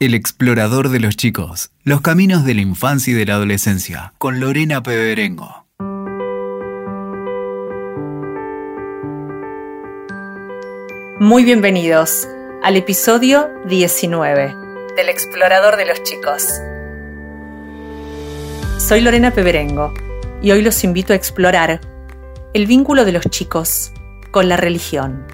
El explorador de los chicos, los caminos de la infancia y de la adolescencia, con Lorena Peberengo. Muy bienvenidos al episodio 19 del explorador de los chicos. Soy Lorena Peberengo y hoy los invito a explorar el vínculo de los chicos con la religión.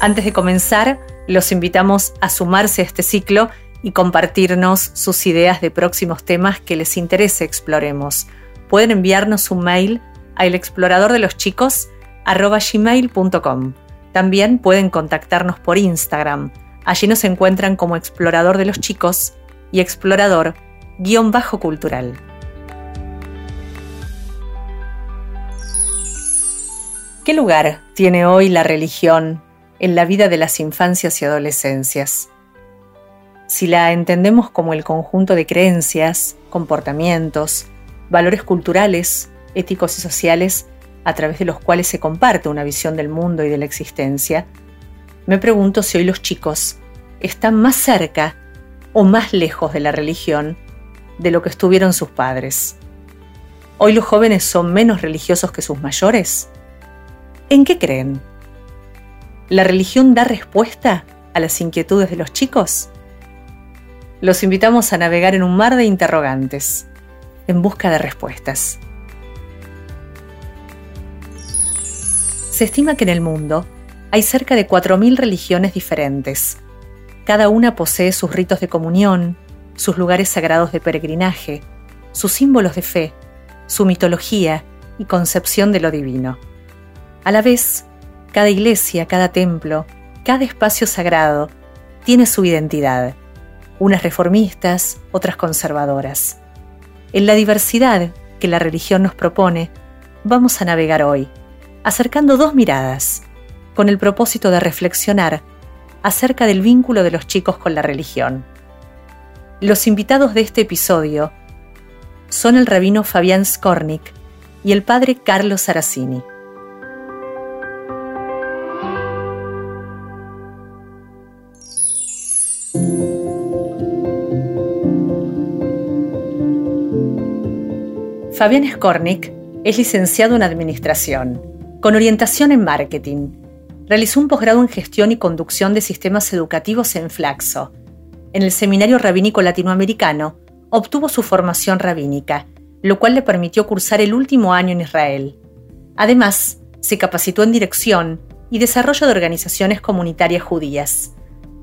Antes de comenzar, los invitamos a sumarse a este ciclo y compartirnos sus ideas de próximos temas que les interese exploremos. Pueden enviarnos un mail a elexploradordeloschicos.com. También pueden contactarnos por Instagram. Allí nos encuentran como Explorador de los Chicos y Explorador-Cultural. ¿Qué lugar tiene hoy la religión en la vida de las infancias y adolescencias. Si la entendemos como el conjunto de creencias, comportamientos, valores culturales, éticos y sociales a través de los cuales se comparte una visión del mundo y de la existencia, me pregunto si hoy los chicos están más cerca o más lejos de la religión de lo que estuvieron sus padres. ¿Hoy los jóvenes son menos religiosos que sus mayores? ¿En qué creen? ¿La religión da respuesta a las inquietudes de los chicos? Los invitamos a navegar en un mar de interrogantes, en busca de respuestas. Se estima que en el mundo hay cerca de 4.000 religiones diferentes. Cada una posee sus ritos de comunión, sus lugares sagrados de peregrinaje, sus símbolos de fe, su mitología y concepción de lo divino. A la vez, cada iglesia, cada templo, cada espacio sagrado tiene su identidad, unas reformistas, otras conservadoras. En la diversidad que la religión nos propone, vamos a navegar hoy, acercando dos miradas, con el propósito de reflexionar acerca del vínculo de los chicos con la religión. Los invitados de este episodio son el rabino Fabián Skornik y el padre Carlos Saracini. Fabián Skornik es licenciado en Administración, con orientación en Marketing. Realizó un posgrado en Gestión y Conducción de Sistemas Educativos en Flaxo. En el Seminario Rabínico Latinoamericano obtuvo su formación rabínica, lo cual le permitió cursar el último año en Israel. Además, se capacitó en dirección y desarrollo de organizaciones comunitarias judías.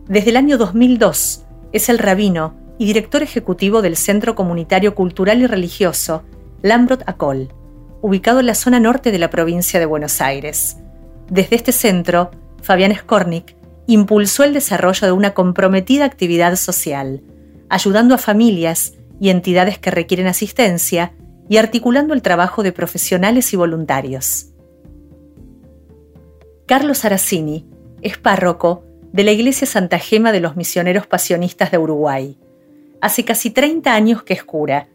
Desde el año 2002 es el rabino y director ejecutivo del Centro Comunitario Cultural y Religioso Lambrot Acol, ubicado en la zona norte de la provincia de Buenos Aires. Desde este centro, Fabián Skornik impulsó el desarrollo de una comprometida actividad social, ayudando a familias y entidades que requieren asistencia y articulando el trabajo de profesionales y voluntarios. Carlos Aracini es párroco de la Iglesia Santa Gema de los Misioneros Pasionistas de Uruguay. Hace casi 30 años que es cura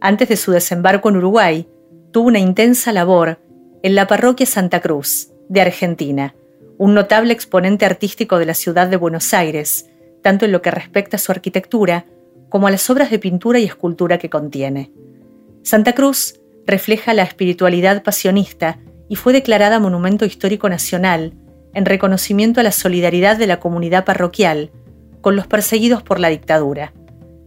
antes de su desembarco en Uruguay, tuvo una intensa labor en la parroquia Santa Cruz, de Argentina, un notable exponente artístico de la ciudad de Buenos Aires, tanto en lo que respecta a su arquitectura como a las obras de pintura y escultura que contiene. Santa Cruz refleja la espiritualidad pasionista y fue declarada Monumento Histórico Nacional en reconocimiento a la solidaridad de la comunidad parroquial con los perseguidos por la dictadura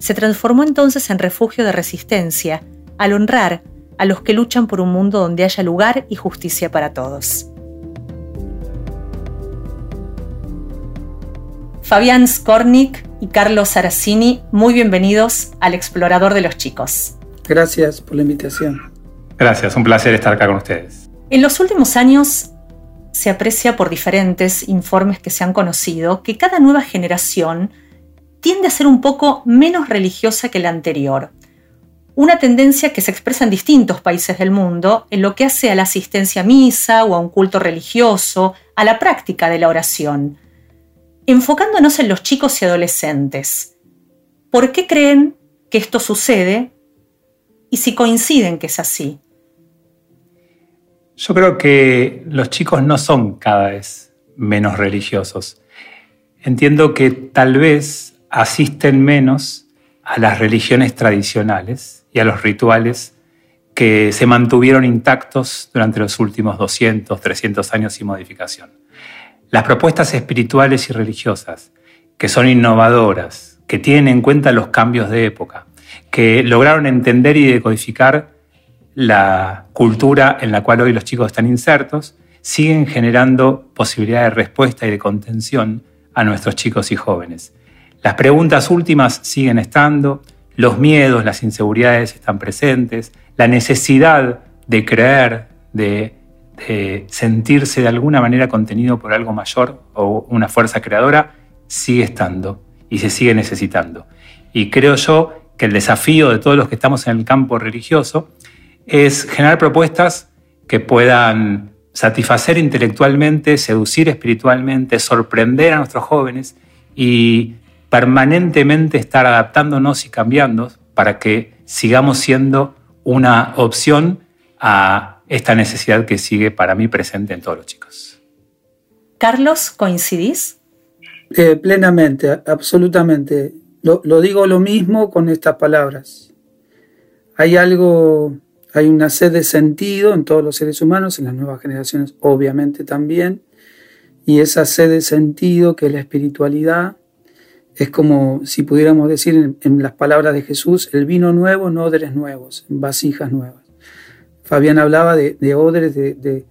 se transformó entonces en refugio de resistencia, al honrar a los que luchan por un mundo donde haya lugar y justicia para todos. Fabián Skornik y Carlos Saracini, muy bienvenidos al Explorador de los Chicos. Gracias por la invitación. Gracias, un placer estar acá con ustedes. En los últimos años se aprecia por diferentes informes que se han conocido que cada nueva generación tiende a ser un poco menos religiosa que la anterior. Una tendencia que se expresa en distintos países del mundo en lo que hace a la asistencia a misa o a un culto religioso, a la práctica de la oración. Enfocándonos en los chicos y adolescentes, ¿por qué creen que esto sucede y si coinciden que es así? Yo creo que los chicos no son cada vez menos religiosos entiendo que tal vez asisten menos a las religiones tradicionales y a los rituales que se mantuvieron intactos durante los últimos 200, 300 años sin modificación. Las propuestas espirituales y religiosas, que son innovadoras, que tienen en cuenta los cambios de época, que lograron entender y decodificar la cultura en la cual hoy los chicos están insertos, siguen generando posibilidades de respuesta y de contención a nuestros chicos y jóvenes. Las preguntas últimas siguen estando, los miedos, las inseguridades están presentes, la necesidad de creer, de, sentirse de alguna manera contenido por algo mayor o una fuerza creadora, sigue estando y se sigue necesitando. Y creo yo que el desafío de todos los que estamos en el campo religioso es generar propuestas que puedan satisfacer intelectualmente, seducir espiritualmente, sorprender a nuestros jóvenes y permanentemente estar adaptándonos y cambiando para que sigamos siendo una opción a esta necesidad que sigue para mí presente en todos los chicos. Carlos, ¿coincidís? Eh, plenamente, absolutamente. Lo, lo digo lo mismo con estas palabras. Hay algo, hay una sed de sentido en todos los seres humanos, en las nuevas generaciones obviamente también, y esa sed de sentido que es la espiritualidad es como si pudiéramos decir en, las palabras de Jesús, el vino nuevo en odres nuevos, en vasijas nuevas. Fabián hablaba de, odres, de,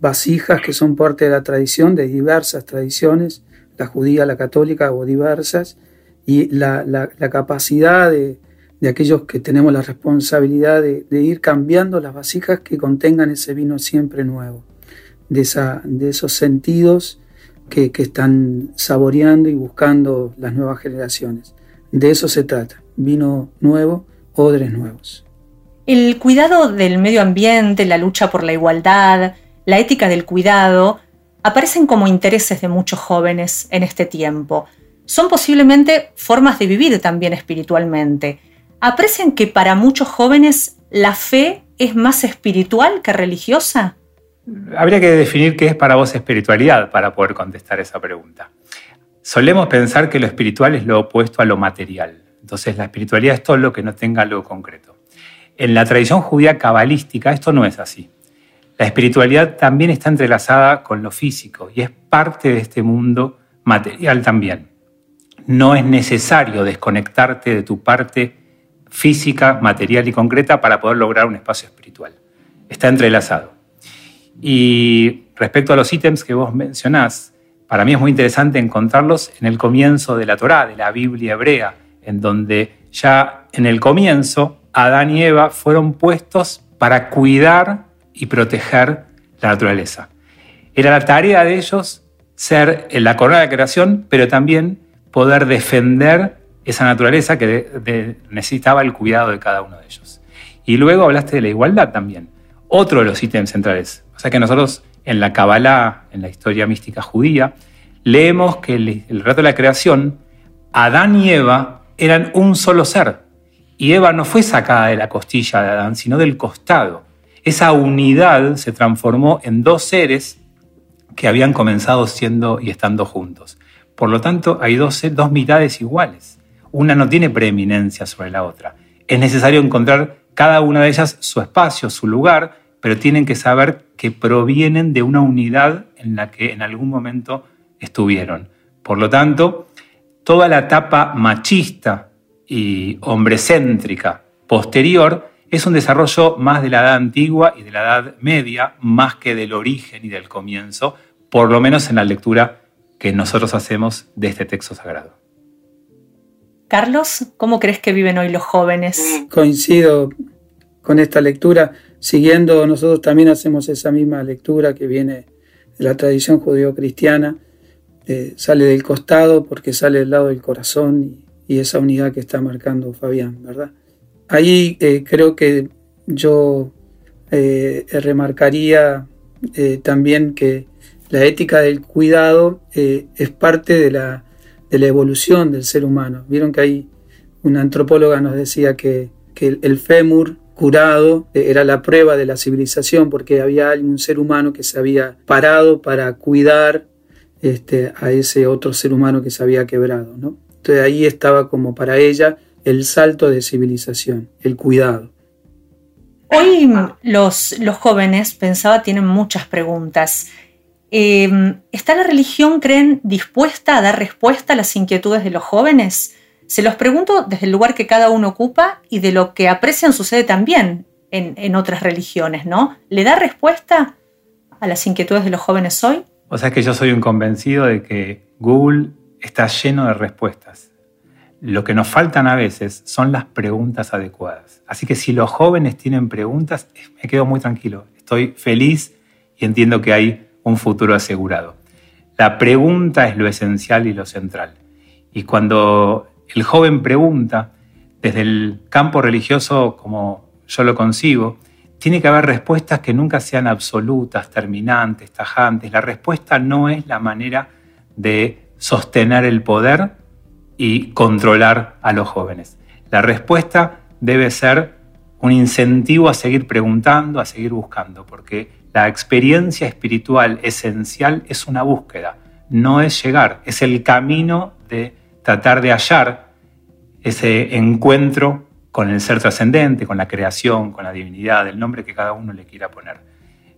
vasijas que son parte de la tradición, de diversas tradiciones, la judía, la católica o diversas, y la, capacidad de, aquellos que tenemos la responsabilidad de, ir cambiando las vasijas que contengan ese vino siempre nuevo, de, esos sentidos que, están saboreando y buscando las nuevas generaciones. De eso se trata, vino nuevo, odres nuevos. El cuidado del medio ambiente, la lucha por la igualdad, la ética del cuidado, aparecen como intereses de muchos jóvenes en este tiempo. Son posiblemente formas de vivir también espiritualmente. ¿Aprecian que para muchos jóvenes la fe es más espiritual que religiosa? Habría que definir qué es para vos espiritualidad para poder contestar esa pregunta. Solemos pensar que lo espiritual es lo opuesto a lo material. Entonces la espiritualidad es todo lo que no tenga algo concreto. En la tradición judía cabalística esto no es así. La espiritualidad también está entrelazada con lo físico y es parte de este mundo material también. No es necesario desconectarte de tu parte física, material y concreta para poder lograr un espacio espiritual. Está entrelazado. Y respecto a los ítems que vos mencionás, para mí es muy interesante encontrarlos en el comienzo de la Torá, de la Biblia hebrea, en donde ya en el comienzo Adán y Eva fueron puestos para cuidar y proteger la naturaleza. Era la tarea de ellos ser la corona de la creación, pero también poder defender esa naturaleza que necesitaba el cuidado de cada uno de ellos. Y luego hablaste de la igualdad también, otro de los ítems centrales. O sea que nosotros en la Kabbalah, en la historia mística judía, leemos que el, el relato de la creación, Adán y Eva eran un solo ser. Y Eva no fue sacada de la costilla de Adán, sino del costado. Esa unidad se transformó en dos seres que habían comenzado siendo y estando juntos. Por lo tanto, hay dos mitades iguales. Una no tiene preeminencia sobre la otra. Es necesario encontrar cada una de ellas su espacio, su lugar, pero tienen que saber que provienen de una unidad en la que en algún momento estuvieron. Por lo tanto, toda la etapa machista y hombrecéntrica posterior es un desarrollo más de la edad antigua y de la edad media, más que del origen y del comienzo, por lo menos en la lectura que nosotros hacemos de este texto sagrado. Carlos, ¿cómo crees que viven hoy los jóvenes? Coincido con esta lectura siguiendo, nosotros también hacemos esa misma lectura que viene de la tradición judío-cristiana, eh, sale del costado porque sale del lado del corazón y, esa unidad que está marcando Fabián, ¿verdad? Ahí eh, creo que yo eh, remarcaría también que la ética del cuidado es parte de la, de la, evolución del ser humano. Vieron que ahí una antropóloga nos decía que, que el fémur curado, eh, era la prueba de la civilización porque había un ser humano que se había parado para cuidar este, a ese otro ser humano que se había quebrado. ¿no? Entonces ahí estaba como para ella el salto de civilización, el cuidado. Hoy los, los jóvenes, pensaba, tienen muchas preguntas. Em, ¿Está la religión, creen, dispuesta a dar respuesta a las inquietudes de los jóvenes? Se los pregunto desde el lugar que cada uno ocupa y de lo que aprecian sucede también en, en otras religiones, ¿no? ¿Le da respuesta a las inquietudes de los jóvenes hoy? O sea que yo soy un convencido de que Google está lleno de respuestas. Lo que nos faltan a veces son las preguntas adecuadas. Así que si los jóvenes tienen preguntas, me quedo muy tranquilo. Estoy feliz y entiendo que hay un futuro asegurado. La pregunta es lo esencial y lo central. Y cuando el joven pregunta, desde el campo religioso como yo lo concibo, tiene que haber respuestas que nunca sean absolutas, terminantes, tajantes. La respuesta no es la manera de sostener el poder y controlar a los jóvenes. La respuesta debe ser un incentivo a seguir preguntando, a seguir buscando, porque la experiencia espiritual esencial es una búsqueda, no es llegar, es el camino de tratar de hallar ese encuentro con el ser trascendente, con la creación, con la divinidad, el nombre que cada uno le quiera poner.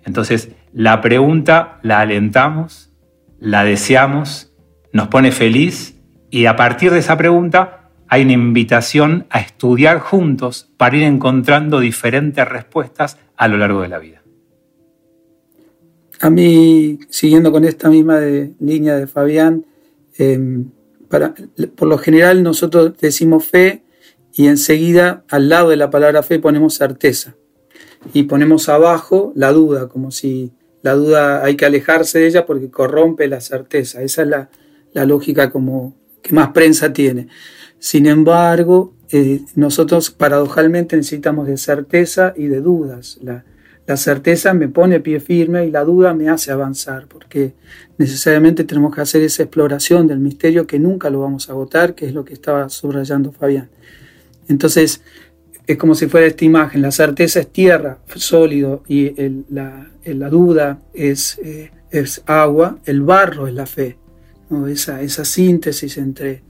Entonces, la pregunta la alentamos, la deseamos, nos pone feliz y a partir de esa pregunta hay una invitación a estudiar juntos para ir encontrando diferentes respuestas a lo largo de la vida. A mí, siguiendo con esta misma línea de Fabián, em, por lo general nosotros decimos fe y enseguida al lado de la palabra fe ponemos certeza y ponemos abajo la duda, como si la duda hay que alejarse de ella porque corrompe la certeza. Esa es la, la lógica como que más prensa tiene. Sin embargo, eh, nosotros paradojalmente necesitamos de certeza y de dudas. La, la certeza me pone pie firme y la duda me hace avanzar, porque necesariamente tenemos que hacer esa exploración del misterio que nunca lo vamos a agotar, que es lo que estaba subrayando Fabián. Entonces, es como si fuera esta imagen, la certeza es tierra, sólido, y la, duda es, eh, es agua, el barro es la fe esa, esa síntesis entre,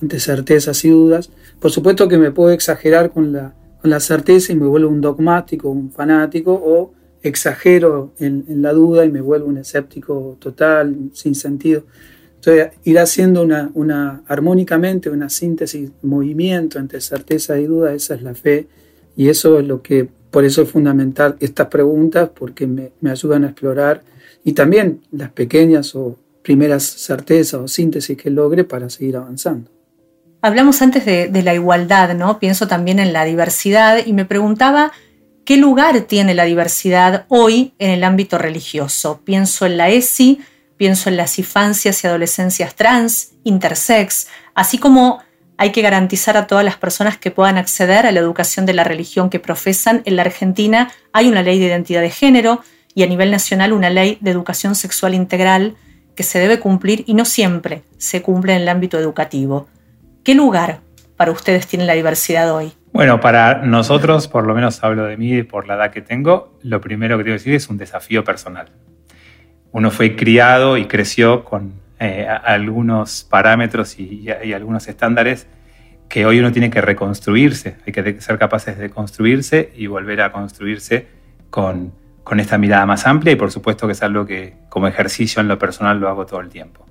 entre certezas y dudas. Por supuesto que me puedo exagerar con la, con la certeza y me vuelvo un dogmático, un fanático, o exagero en, la duda y me vuelvo un escéptico total, sin sentido. Entonces, ir haciendo una, una armónicamente una síntesis, movimiento entre certeza y duda, esa es la fe, y eso es lo que, por eso es fundamental estas preguntas, porque me, me ayudan a explorar, y también las pequeñas o primeras certezas o síntesis que logre para seguir avanzando. Hablamos antes de, la igualdad, ¿no? Pienso también en la diversidad y me preguntaba qué lugar tiene la diversidad hoy en el ámbito religioso. Pienso en la ESI, pienso en las infancias y adolescencias trans, intersex, así como hay que garantizar a todas las personas que puedan acceder a la educación de la religión que profesan. En la Argentina hay una ley de identidad de género y a nivel nacional una ley de educación sexual integral que se debe cumplir y no siempre se cumple en el ámbito educativo. ¿Qué lugar para ustedes tiene la diversidad hoy? Bueno, para nosotros, por lo menos hablo de mí y por la edad que tengo, lo primero que tengo que decir es un desafío personal. Uno fue criado y creció con eh, algunos parámetros y, y algunos estándares que hoy uno tiene que reconstruirse, hay que ser capaces de construirse y volver a construirse con con esta mirada más amplia y por supuesto que es algo que como ejercicio en lo personal lo hago todo el tiempo.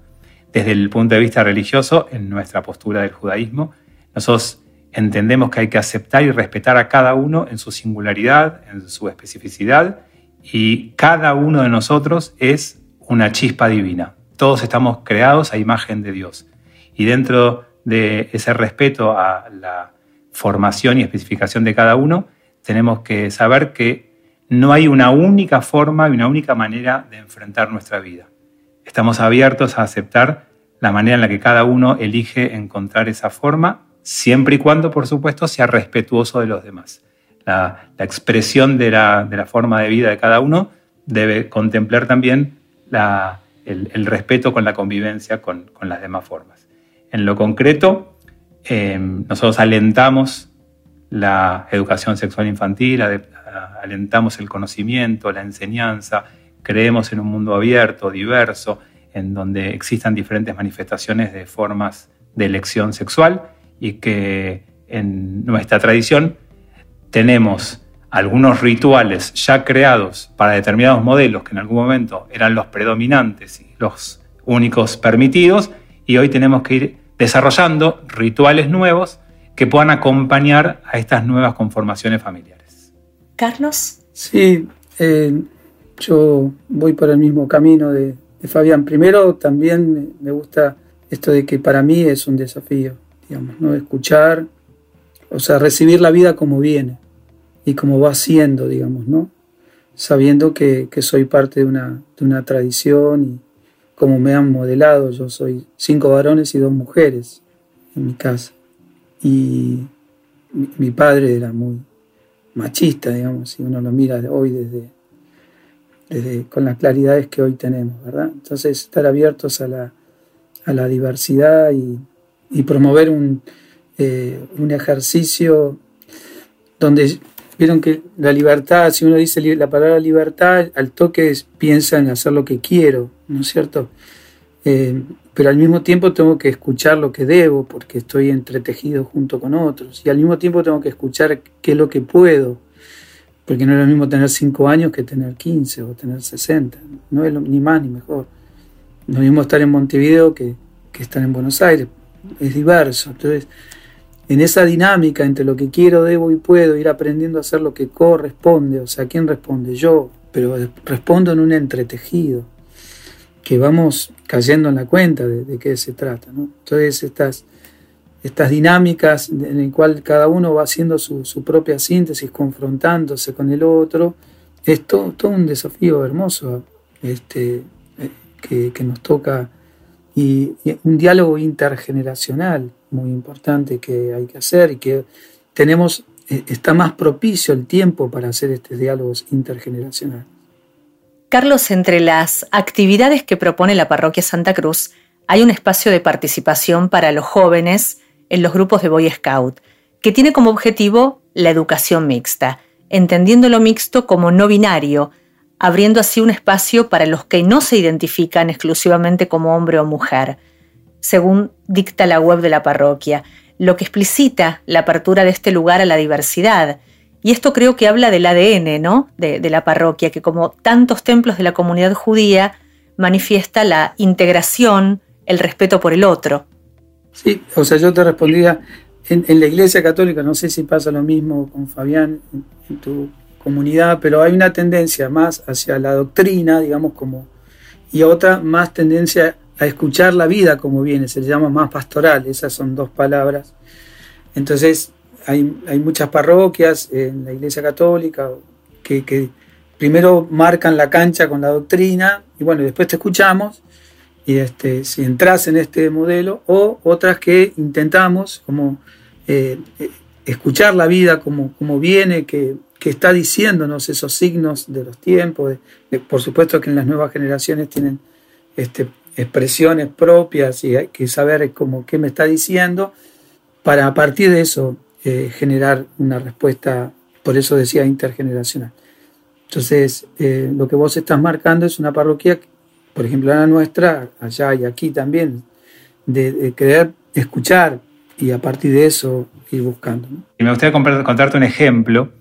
Desde el punto de vista religioso, en nuestra postura del judaísmo, nosotros entendemos que hay que aceptar y respetar a cada uno en su singularidad, en su especificidad, y cada uno de nosotros es una chispa divina. Todos estamos creados a imagen de Dios. Y dentro de ese respeto a la formación y especificación de cada uno, tenemos que saber que no hay una única forma y una única manera de enfrentar nuestra vida. Estamos abiertos a aceptar la manera en la que cada uno elige encontrar esa forma, siempre y cuando, por supuesto, sea respetuoso de los demás. La, expresión de la, forma de vida de cada uno debe contemplar también el, respeto con la convivencia con, las demás formas. En lo concreto, eh, nosotros alentamos la educación sexual infantil, alentamos el conocimiento, la enseñanza, creemos en un mundo abierto, diverso, en donde existan diferentes manifestaciones de formas de elección sexual y que en nuestra tradición tenemos algunos rituales ya creados para determinados modelos que en algún momento eran los predominantes y los únicos permitidos y hoy tenemos que ir desarrollando rituales nuevos que puedan acompañar a estas nuevas conformaciones familiares. Carlos. Sí, eh, yo voy por el mismo camino de, Fabián. Primero, también me, gusta esto de que para mí es un desafío, digamos, ¿no? Escuchar, o sea, recibir la vida como viene y como va siendo, digamos, ¿no? Sabiendo que, soy parte de una, de una tradición y como me han modelado, yo soy cinco varones y dos mujeres en mi casa. Y mi, padre era muy machista, digamos, si uno lo mira hoy desde, desde, con las claridades que hoy tenemos, ¿verdad? Entonces, estar abiertos a la, a la diversidad y, promover un, eh, un ejercicio donde vieron que la libertad, si uno dice la palabra libertad, al toque piensa en hacer lo que quiero, ¿no es cierto? Eh, pero al mismo tiempo tengo que escuchar lo que debo porque estoy entretejido junto con otros y al mismo tiempo tengo que escuchar qué es lo que puedo porque no es lo mismo tener 5 años que tener 15 o tener 60 no es ni más ni mejor no es lo mismo estar en Montevideo que, que estar en Buenos Aires es diverso entonces en esa dinámica entre lo que quiero, debo y puedo, ir aprendiendo a hacer lo que corresponde, o sea, ¿quién responde? Yo, pero respondo en un entretejido que vamos cayendo en la cuenta de, qué se trata. Entonces, estas, estas dinámicas en las cuales cada uno va haciendo su, propia síntesis, confrontándose con el otro, es todo, un desafío hermoso este, eh, que, nos toca y, un diálogo intergeneracional muy importante que hay que hacer y que tenemos, eh, está más propicio el tiempo para hacer estos diálogos intergeneracionales. Carlos, entre las actividades que propone la Parroquia Santa Cruz, hay un espacio de participación para los jóvenes en los grupos de Boy Scout, que tiene como objetivo la educación mixta, entendiendo lo mixto como no binario, abriendo así un espacio para los que no se identifican exclusivamente como hombre o mujer, según dicta la web de la parroquia, lo que explicita la apertura de este lugar a la diversidad, y esto creo que habla del ADN. De, la parroquia, que como tantos templos de la comunidad judía, manifiesta la integración, el respeto por el otro. Sí, o sea, yo te respondía, en, la Iglesia Católica, no sé si pasa lo mismo con Fabián en, tu comunidad, pero hay una tendencia más hacia la doctrina, digamos, como, y otra más tendencia a escuchar la vida como viene, se le llama más pastoral, esas son dos palabras. Entonces, hay, muchas parroquias en la Iglesia Católica que, primero marcan la cancha con la doctrina y bueno, después te escuchamos y este, si entras en este modelo o otras que intentamos como eh, eh, escuchar la vida como, como viene, que, está diciéndonos esos signos de los tiempos. por supuesto que en las nuevas generaciones tienen este, expresiones propias y hay que saber como qué me está diciendo para a partir de eso eh, generar una respuesta, por eso decía intergeneracional. Entonces, lo que vos estás marcando es una parroquia, por ejemplo, la nuestra, allá y aquí también, de, querer escuchar y a partir de eso ir buscando. Y me gustaría contarte un ejemplo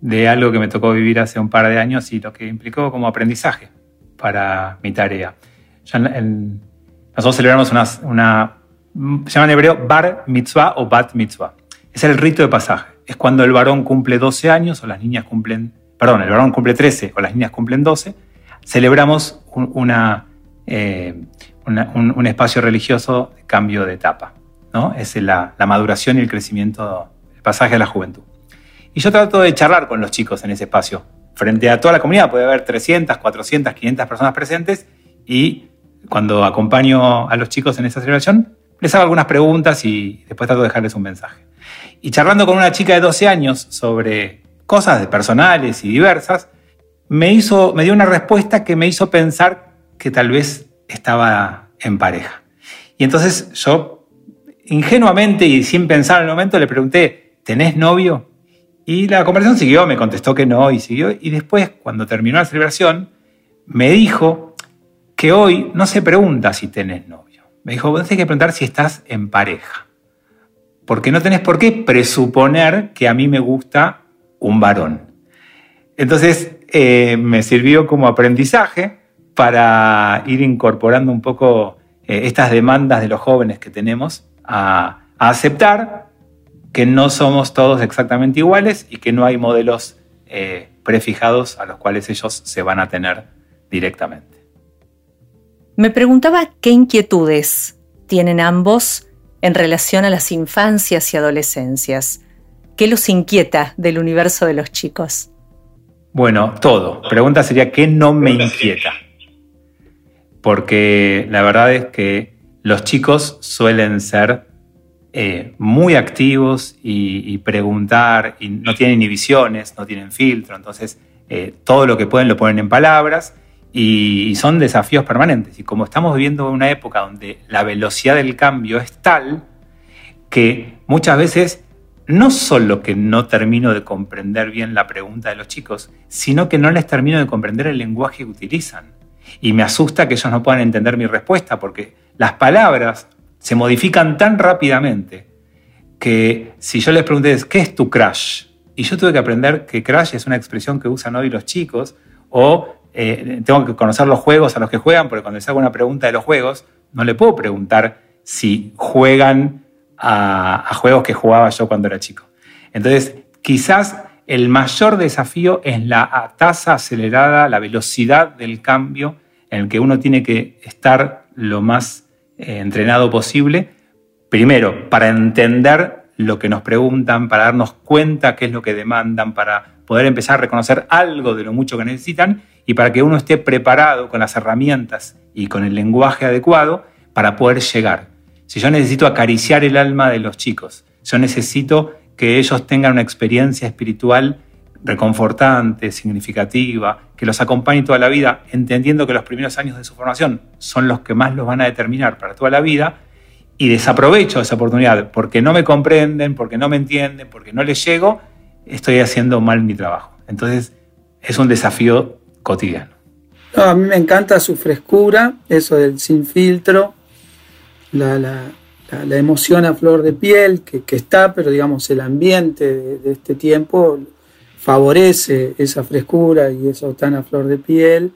de algo que me tocó vivir hace un par de años y lo que implicó como aprendizaje para mi tarea. nosotros celebramos una, una, se llama en hebreo bar mitzvah o bat mitzvah. Es el rito de pasaje. Es cuando el varón cumple 12 años o las niñas cumplen, perdón, el varón cumple 13 o las niñas cumplen 12, celebramos eh, un, espacio religioso de cambio de etapa. ¿no? Es la, maduración y el crecimiento, el pasaje a la juventud. Y yo trato de charlar con los chicos en ese espacio. Frente a toda la comunidad puede haber 300, 400, 500 personas presentes y cuando acompaño a los chicos en esa celebración, les hago algunas preguntas y después trato de dejarles un mensaje. Y charlando con una chica de 12 años sobre cosas personales y diversas, me, hizo, me dio una respuesta que me hizo pensar que tal vez estaba en pareja. Y entonces yo, ingenuamente y sin pensar en el momento, le pregunté, ¿tenés novio? Y la conversación siguió, me contestó que no y siguió. Y después, cuando terminó la celebración, me dijo, que hoy no se pregunta si tenés novio. Me dijo, vos tenés que preguntar si estás en pareja. Porque no tenés por qué presuponer que a mí me gusta un varón. Entonces, eh, me sirvió como aprendizaje para ir incorporando un poco eh, estas demandas de los jóvenes que tenemos a, aceptar que no somos todos exactamente iguales y que no hay modelos eh, prefijados a los cuales ellos se van a tener directamente. Me preguntaba qué inquietudes tienen ambos en relación a las infancias y adolescencias. ¿Qué los inquieta del universo de los chicos? Bueno, todo. Pregunta sería, ¿qué no me inquieta? Porque la verdad es que los chicos suelen ser eh, muy activos y, preguntar, y no tienen inhibiciones, no tienen filtro, entonces eh, todo lo que pueden lo ponen en palabras y, son desafíos permanentes. Y como estamos viviendo una época donde la velocidad del cambio es tal que muchas veces no solo que no termino de comprender bien la pregunta de los chicos, sino que no les termino de comprender el lenguaje que utilizan. Y me asusta que ellos no puedan entender mi respuesta, porque las palabras se modifican tan rápidamente que si yo les pregunté, ¿qué es tu crash? Y yo tuve que aprender que crash es una expresión que usan hoy los chicos, o eh, tengo que conocer los juegos a los que juegan, porque cuando les hago una pregunta de los juegos, no le puedo preguntar si juegan a, juegos que jugaba yo cuando era chico. Entonces, quizás el mayor desafío es la tasa acelerada, la velocidad del cambio en el que uno tiene que estar lo más eh, entrenado posible. Primero, para entender lo que nos preguntan, para darnos cuenta qué es lo que demandan, para poder empezar a reconocer algo de lo mucho que necesitan y para que uno esté preparado con las herramientas y con el lenguaje adecuado para poder llegar. Si yo necesito acariciar el alma de los chicos, yo necesito que ellos tengan una experiencia espiritual reconfortante, significativa, que los acompañe toda la vida, entendiendo que los primeros años de su formación son los que más los van a determinar para toda la vida, y desaprovecho esa oportunidad porque no me comprenden, porque no me entienden, porque no les llego, estoy haciendo mal mi trabajo. Entonces, es un desafío cotidiano. a mí me encanta su frescura, eso del sin filtro, la, emoción a flor de piel que, está, pero digamos el ambiente de, este tiempo favorece esa frescura y eso tan a flor de piel.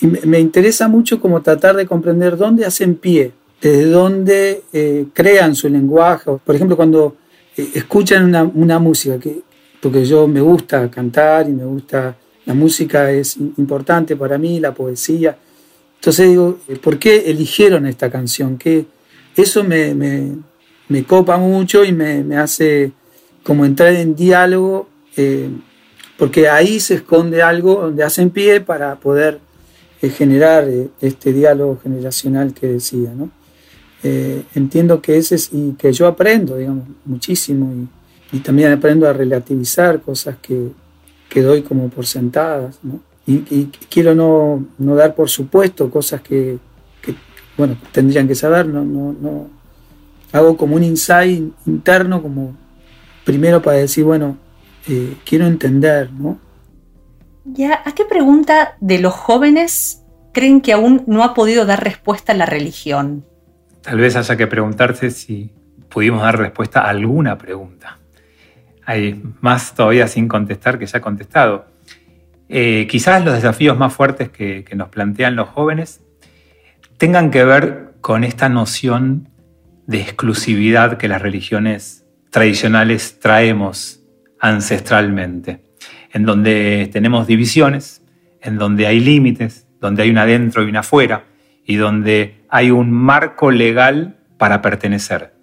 Me, interesa mucho como tratar de comprender dónde hacen pie, desde dónde eh, crean su lenguaje. Por ejemplo, cuando eh, escuchan una, una música, que, porque yo me gusta cantar y me gusta la música es importante para mí, la poesía. Entonces digo, ¿por qué eligieron esta canción? Que eso me, me, copa mucho y me, hace como entrar en diálogo, eh, porque ahí se esconde algo donde hacen pie para poder eh, generar eh, este diálogo generacional que decía. ¿no? entiendo que ese es, y que yo aprendo, digamos, muchísimo y, y también aprendo a relativizar cosas que, que doy como por sentadas, ¿no? Y, quiero no, no, dar por supuesto cosas que, que, bueno, tendrían que saber, no, no, no, hago como un insight interno, como primero para decir, bueno, eh, quiero entender, ¿no? Ya, ¿a qué pregunta de los jóvenes creen que aún no ha podido dar respuesta la religión? Tal vez haya que preguntarse si pudimos dar respuesta a alguna pregunta hay más todavía sin contestar que ya ha contestado. Eh, quizás los desafíos más fuertes que, nos plantean los jóvenes tengan que ver con esta noción de exclusividad que las religiones tradicionales traemos ancestralmente, en donde tenemos divisiones, en donde hay límites, donde hay una adentro y una afuera, y donde hay un marco legal para pertenecer.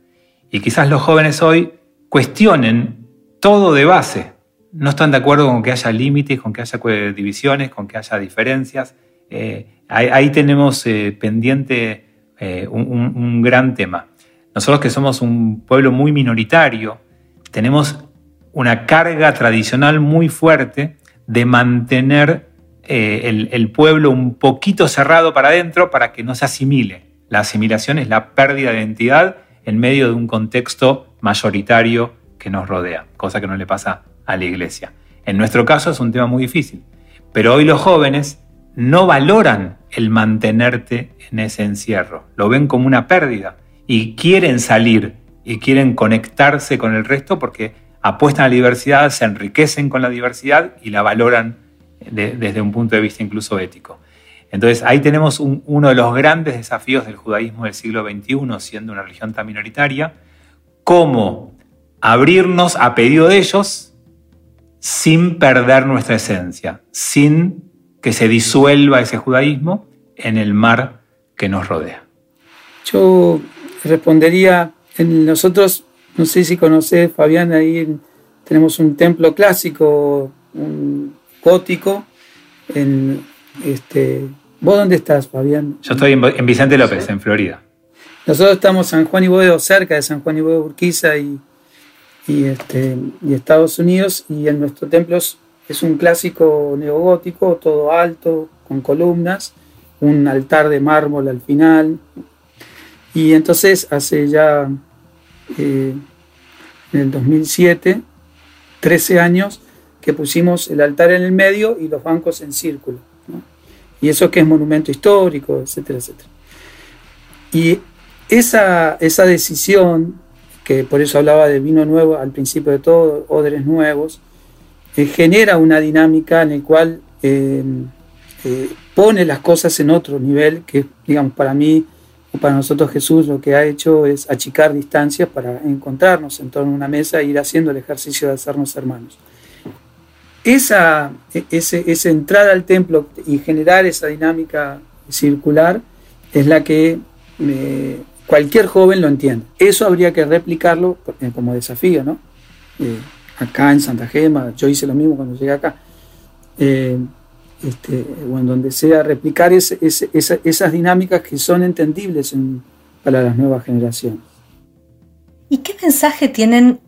Y quizás los jóvenes hoy cuestionen todo de base. No están de acuerdo con que haya límites, con que haya divisiones, con que haya diferencias. Eh, ahí, tenemos eh, pendiente eh, un, gran tema. Nosotros que somos un pueblo muy minoritario, tenemos una carga tradicional muy fuerte de mantener el, el, pueblo un poquito cerrado para adentro para que no se asimile. La asimilación es la pérdida de identidad en medio de un contexto mayoritario que nos rodea, cosa que no le pasa a la iglesia. En nuestro caso es un tema muy difícil, pero hoy los jóvenes no valoran el mantenerte en ese encierro, lo ven como una pérdida y quieren salir y quieren conectarse con el resto porque apuestan a la diversidad, se enriquecen con la diversidad y la valoran desde un punto de vista incluso ético. Entonces ahí tenemos uno de los grandes desafíos del judaísmo del siglo XXI, siendo una religión tan minoritaria, cómo abrirnos a pedido de ellos sin perder nuestra esencia, sin que se disuelva ese judaísmo en el mar que nos rodea. Yo respondería, en nosotros, no sé si conoces, Fabián, ahí tenemos un templo clásico, un gótico, en este, ¿Vos dónde estás, Fabián? Yo estoy en Vicente López, en Florida. Nosotros estamos en San Juan y Boedo, cerca de San Juan y Boedo, Urquiza y, y, este, y Estados Unidos, y en nuestro templo es, un clásico neogótico, todo alto, con columnas, un altar de mármol al final. Y entonces hace ya, eh, en el 2007, 13 años, que pusimos el altar en el medio y los bancos en círculo. Y eso que es monumento histórico, etcétera, etcétera. Y esa, esa decisión, que por eso hablaba de vino nuevo al principio de todo, odres nuevos, eh, genera una dinámica en la cual eh, eh, pone las cosas en otro nivel, que digamos, para mí o para nosotros Jesús lo que ha hecho es achicar distancias para encontrarnos en torno a una mesa e ir haciendo el ejercicio de hacernos hermanos. Esa, ese, esa entrada al templo y generar esa dinámica circular es la que cualquier joven lo entiende. Eso habría que replicarlo eh, como desafío, ¿no? Eh, acá en Santa Gema, yo hice lo mismo cuando llegué acá, eh, este, o en donde sea, replicar esas dinámicas que son entendibles para las nuevas generaciones. ¿Y qué mensaje tienen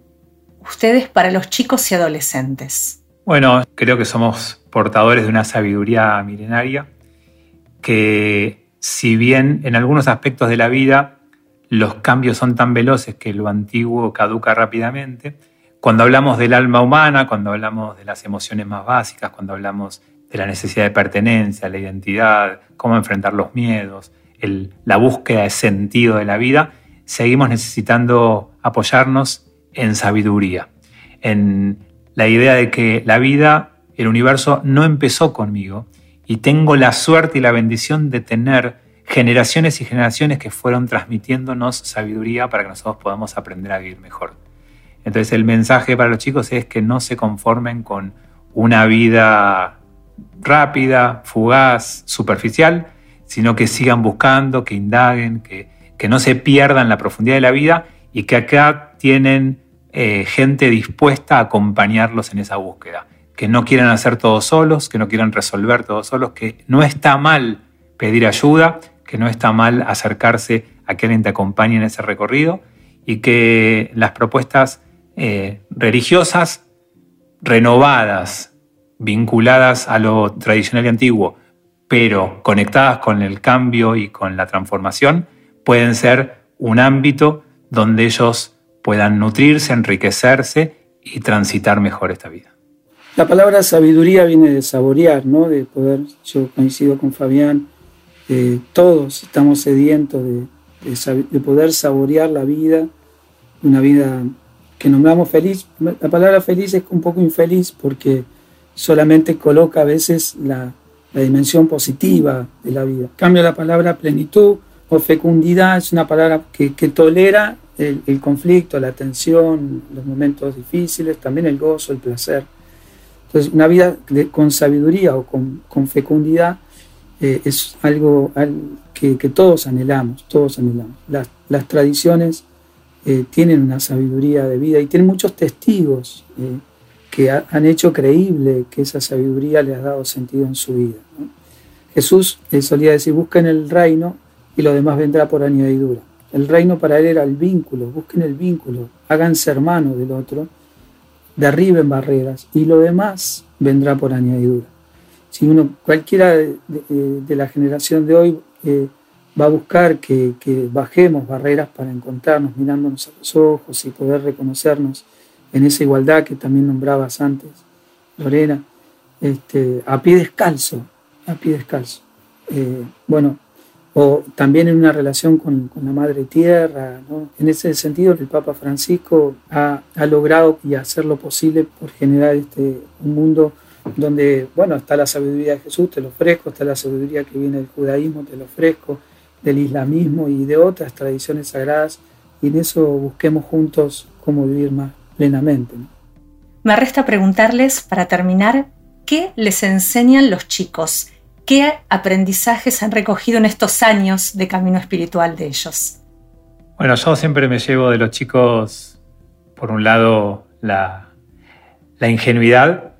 ustedes para los chicos y adolescentes? Bueno, creo que somos portadores de una sabiduría milenaria que si bien en algunos aspectos de la vida los cambios son tan veloces que lo antiguo caduca rápidamente. Cuando hablamos del alma humana, cuando hablamos de las emociones más básicas, cuando hablamos de la necesidad de pertenencia, la identidad, cómo enfrentar los miedos, la búsqueda de sentido de la vida, seguimos necesitando apoyarnos en sabiduría, en la idea de que la vida, el universo, no empezó conmigo y tengo la suerte y la bendición de tener generaciones y generaciones que fueron transmitiéndonos sabiduría para que nosotros podamos aprender a vivir mejor. Entonces el mensaje para los chicos es que no se conformen con una vida rápida, fugaz, superficial, sino que sigan buscando, que indaguen, que, que no se pierdan la profundidad de la vida y que acá tienen eh, gente dispuesta a acompañarlos en esa búsqueda, que no quieran hacer todo solos, que no quieran resolver todo solos, que no está mal pedir ayuda, que no está mal acercarse a que te acompañe en ese recorrido y que las propuestas eh, religiosas renovadas, vinculadas a lo tradicional y antiguo, pero conectadas con el cambio y con la transformación, pueden ser un ámbito donde ellos puedan nutrirse, enriquecerse y transitar mejor esta vida. La palabra sabiduría viene de saborear, ¿no? De poder, yo coincido con Fabián, eh, todos estamos sedientos de, poder saborear la vida, una vida que nombramos feliz. La palabra feliz es un poco infeliz porque solamente coloca a veces la, dimensión positiva de la vida. cambio, la palabra plenitud o fecundidad es una palabra que, tolera el, conflicto, la tensión, los momentos difíciles, también el gozo, el placer. Entonces, una vida con sabiduría o con, con fecundidad eh, es algo, que, todos anhelamos, todos anhelamos. Las, tradiciones eh, tienen una sabiduría de vida y tienen muchos testigos eh, que han hecho creíble que esa sabiduría le ha dado sentido en su vida. Jesús solía decir, busquen el reino y lo demás vendrá por añadidura. El reino para él era el vínculo, busquen el vínculo, háganse hermanos del otro, derriben barreras y lo demás vendrá por añadidura si uno, cualquiera de, la generación de hoy eh, va a buscar que, bajemos barreras para encontrarnos mirándonos a los ojos y poder reconocernos en esa igualdad que también nombrabas antes, Lorena, este, a pie descalzo, a pie descalzo. Eh, bueno, o también en una relación con, la Madre Tierra. En ese sentido, el Papa Francisco ha, logrado y hacer lo posible por generar este, un mundo donde, bueno, está la sabiduría de Jesús, te lo ofrezco, está la sabiduría que viene del judaísmo, te lo ofrezco, del islamismo y de otras tradiciones sagradas, y en eso busquemos juntos cómo vivir más plenamente. Me resta preguntarles, para terminar, ¿qué les enseñan los chicos ¿Qué aprendizajes han recogido en estos años de camino espiritual de ellos? Bueno, yo siempre me llevo de los chicos, por un lado, la, ingenuidad,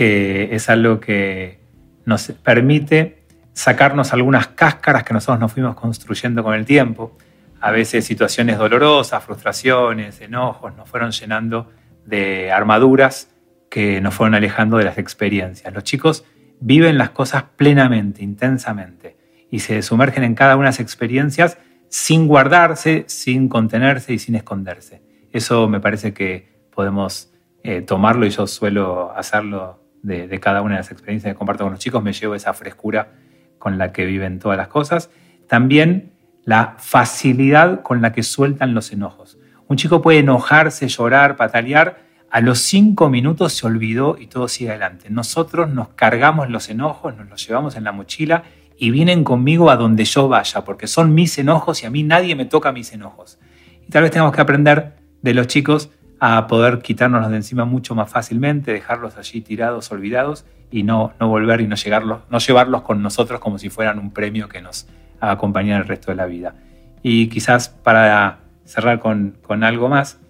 que es algo que nos permite sacarnos algunas cáscaras que nosotros nos fuimos construyendo con el tiempo. A veces situaciones dolorosas, frustraciones, enojos, nos fueron llenando de armaduras que nos fueron alejando de las experiencias. Los chicos viven las cosas plenamente, intensamente, y se sumergen en cada una de las experiencias sin guardarse, sin contenerse y sin esconderse. Eso me parece que podemos eh, tomarlo y yo suelo hacerlo de, cada una de las experiencias que comparto con los chicos, me llevo esa frescura con la que viven todas las cosas. También la facilidad con la que sueltan los enojos. Un chico puede enojarse, llorar, patalear, a los cinco minutos se olvidó y todo sigue adelante. Nosotros nos cargamos los enojos, nos los llevamos en la mochila y vienen conmigo a donde yo vaya, porque son mis enojos y a mí nadie me toca mis enojos. Y tal vez tengamos que aprender de los chicos a poder quitárnoslos de encima mucho más fácilmente, dejarlos allí tirados, olvidados y no, no volver y no, llegarlos, no llevarlos con nosotros como si fueran un premio que nos acompañara el resto de la vida. Y quizás para cerrar con, con algo más,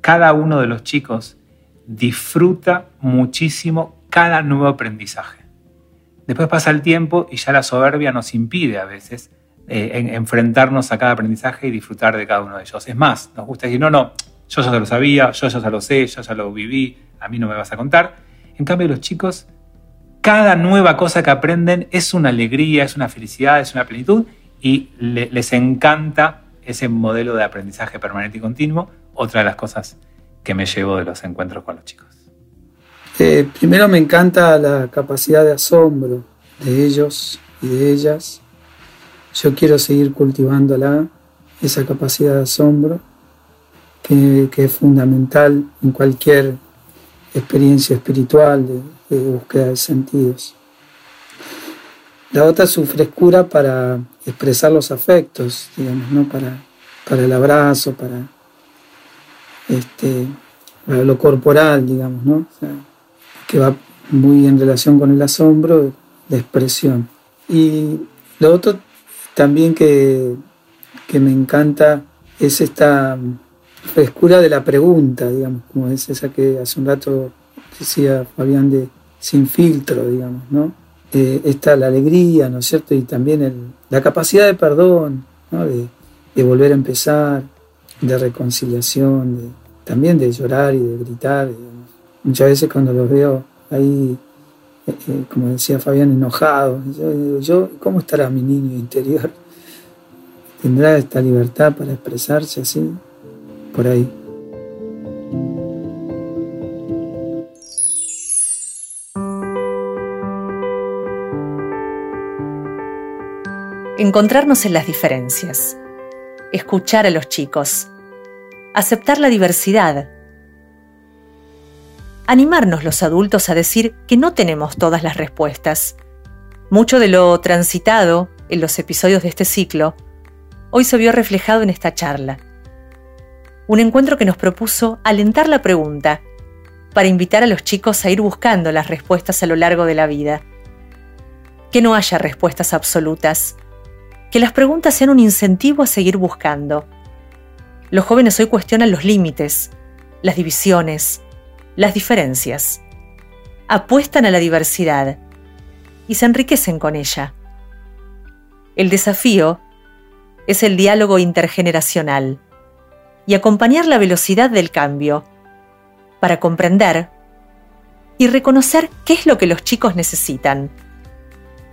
cada uno de los chicos disfruta muchísimo cada nuevo aprendizaje. Después pasa el tiempo y ya la soberbia nos impide a veces eh, enfrentarnos a cada aprendizaje y disfrutar de cada uno de ellos. Es más, nos gusta decir, no, no, yo ya lo sabía, yo ya lo sé, yo ya lo viví, a mí no me vas a contar. En cambio, los chicos, cada nueva cosa que aprenden es una alegría, es una felicidad, es una plenitud y les encanta ese modelo de aprendizaje permanente y continuo otra de las cosas que me llevo de los encuentros con los chicos. Eh, primero me encanta la capacidad de asombro de ellos y de ellas. Yo quiero seguir cultivándola, esa capacidad de asombro, que, es fundamental en cualquier experiencia espiritual de, búsqueda de sentidos. La otra es su frescura para expresar los afectos, digamos, ¿no? para, para el abrazo, para este, lo corporal, digamos, ¿no? que va muy en relación con el asombro, de expresión. Y lo otro también que, que me encanta es esta frescura de la pregunta, digamos, como es esa que hace un rato decía Fabián de sin filtro, digamos, ¿no? Eh, está la alegría, ¿no es cierto? Y también la capacidad de perdón, ¿no? de, de volver a empezar, de reconciliación, también de llorar y de gritar. Muchas veces cuando los veo ahí, eh, eh, como decía Fabián, enojados, yo, yo, ¿cómo estará mi niño interior? ¿Tendrá esta libertad para expresarse así? Por ahí. Encontrarnos en las diferencias escuchar a los chicos, aceptar la diversidad, animarnos los adultos a decir que no tenemos todas las respuestas. Mucho de lo transitado en los episodios de este ciclo hoy se vio reflejado en esta charla. Un encuentro que nos propuso alentar la pregunta para invitar a los chicos a ir buscando las respuestas a lo largo de la vida. Que no haya respuestas absolutas, que las preguntas sean un incentivo a seguir buscando. Los jóvenes hoy cuestionan los límites, las divisiones, las diferencias. Apuestan a la diversidad y se enriquecen con ella. El desafío es el diálogo intergeneracional y acompañar la velocidad del cambio para comprender y reconocer qué es lo que los chicos necesitan.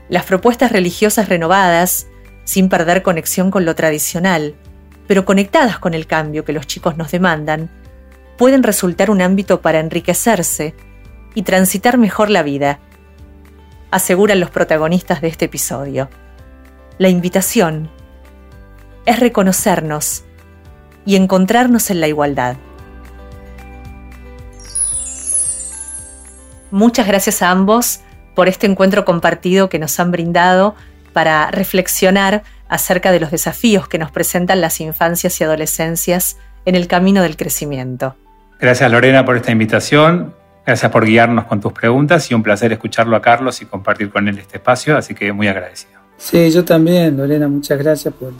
Las propuestas religiosas renovadas sin perder conexión con lo tradicional, pero conectadas con el cambio que los chicos nos demandan, pueden resultar un ámbito para enriquecerse y transitar mejor la vida. aseguran los protagonistas de este episodio. La invitación es reconocernos y encontrarnos en la igualdad. Muchas gracias a ambos por este encuentro compartido que nos han brindado para reflexionar acerca de los desafíos que nos presentan las infancias y adolescencias en el camino del crecimiento. Gracias Lorena por esta invitación, gracias por guiarnos con tus preguntas y un placer escucharlo a Carlos y compartir con él este espacio, así que muy agradecido. Sí, yo también, Lorena, muchas gracias por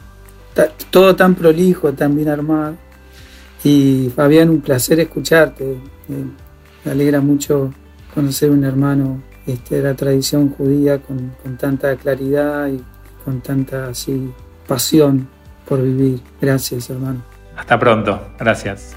todo tan prolijo, tan bien armado. Y Fabián, un placer escucharte. Me alegra mucho conocer un hermano este, de la tradición judía con, con tanta claridad y con tanta así, pasión por vivir. Gracias, hermano. Hasta pronto. Gracias.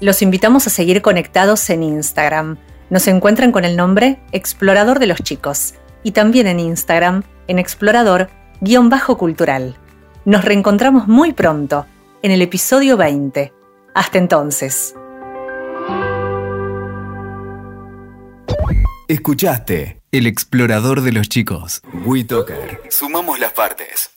Los invitamos a seguir conectados en Instagram. Nos encuentran con el nombre Explorador de los Chicos y también en Instagram en explorador-cultural. Nos reencontramos muy pronto en el episodio 20. Hasta entonces. Escuchaste El Explorador de los Chicos. WeToker. Sumamos las partes.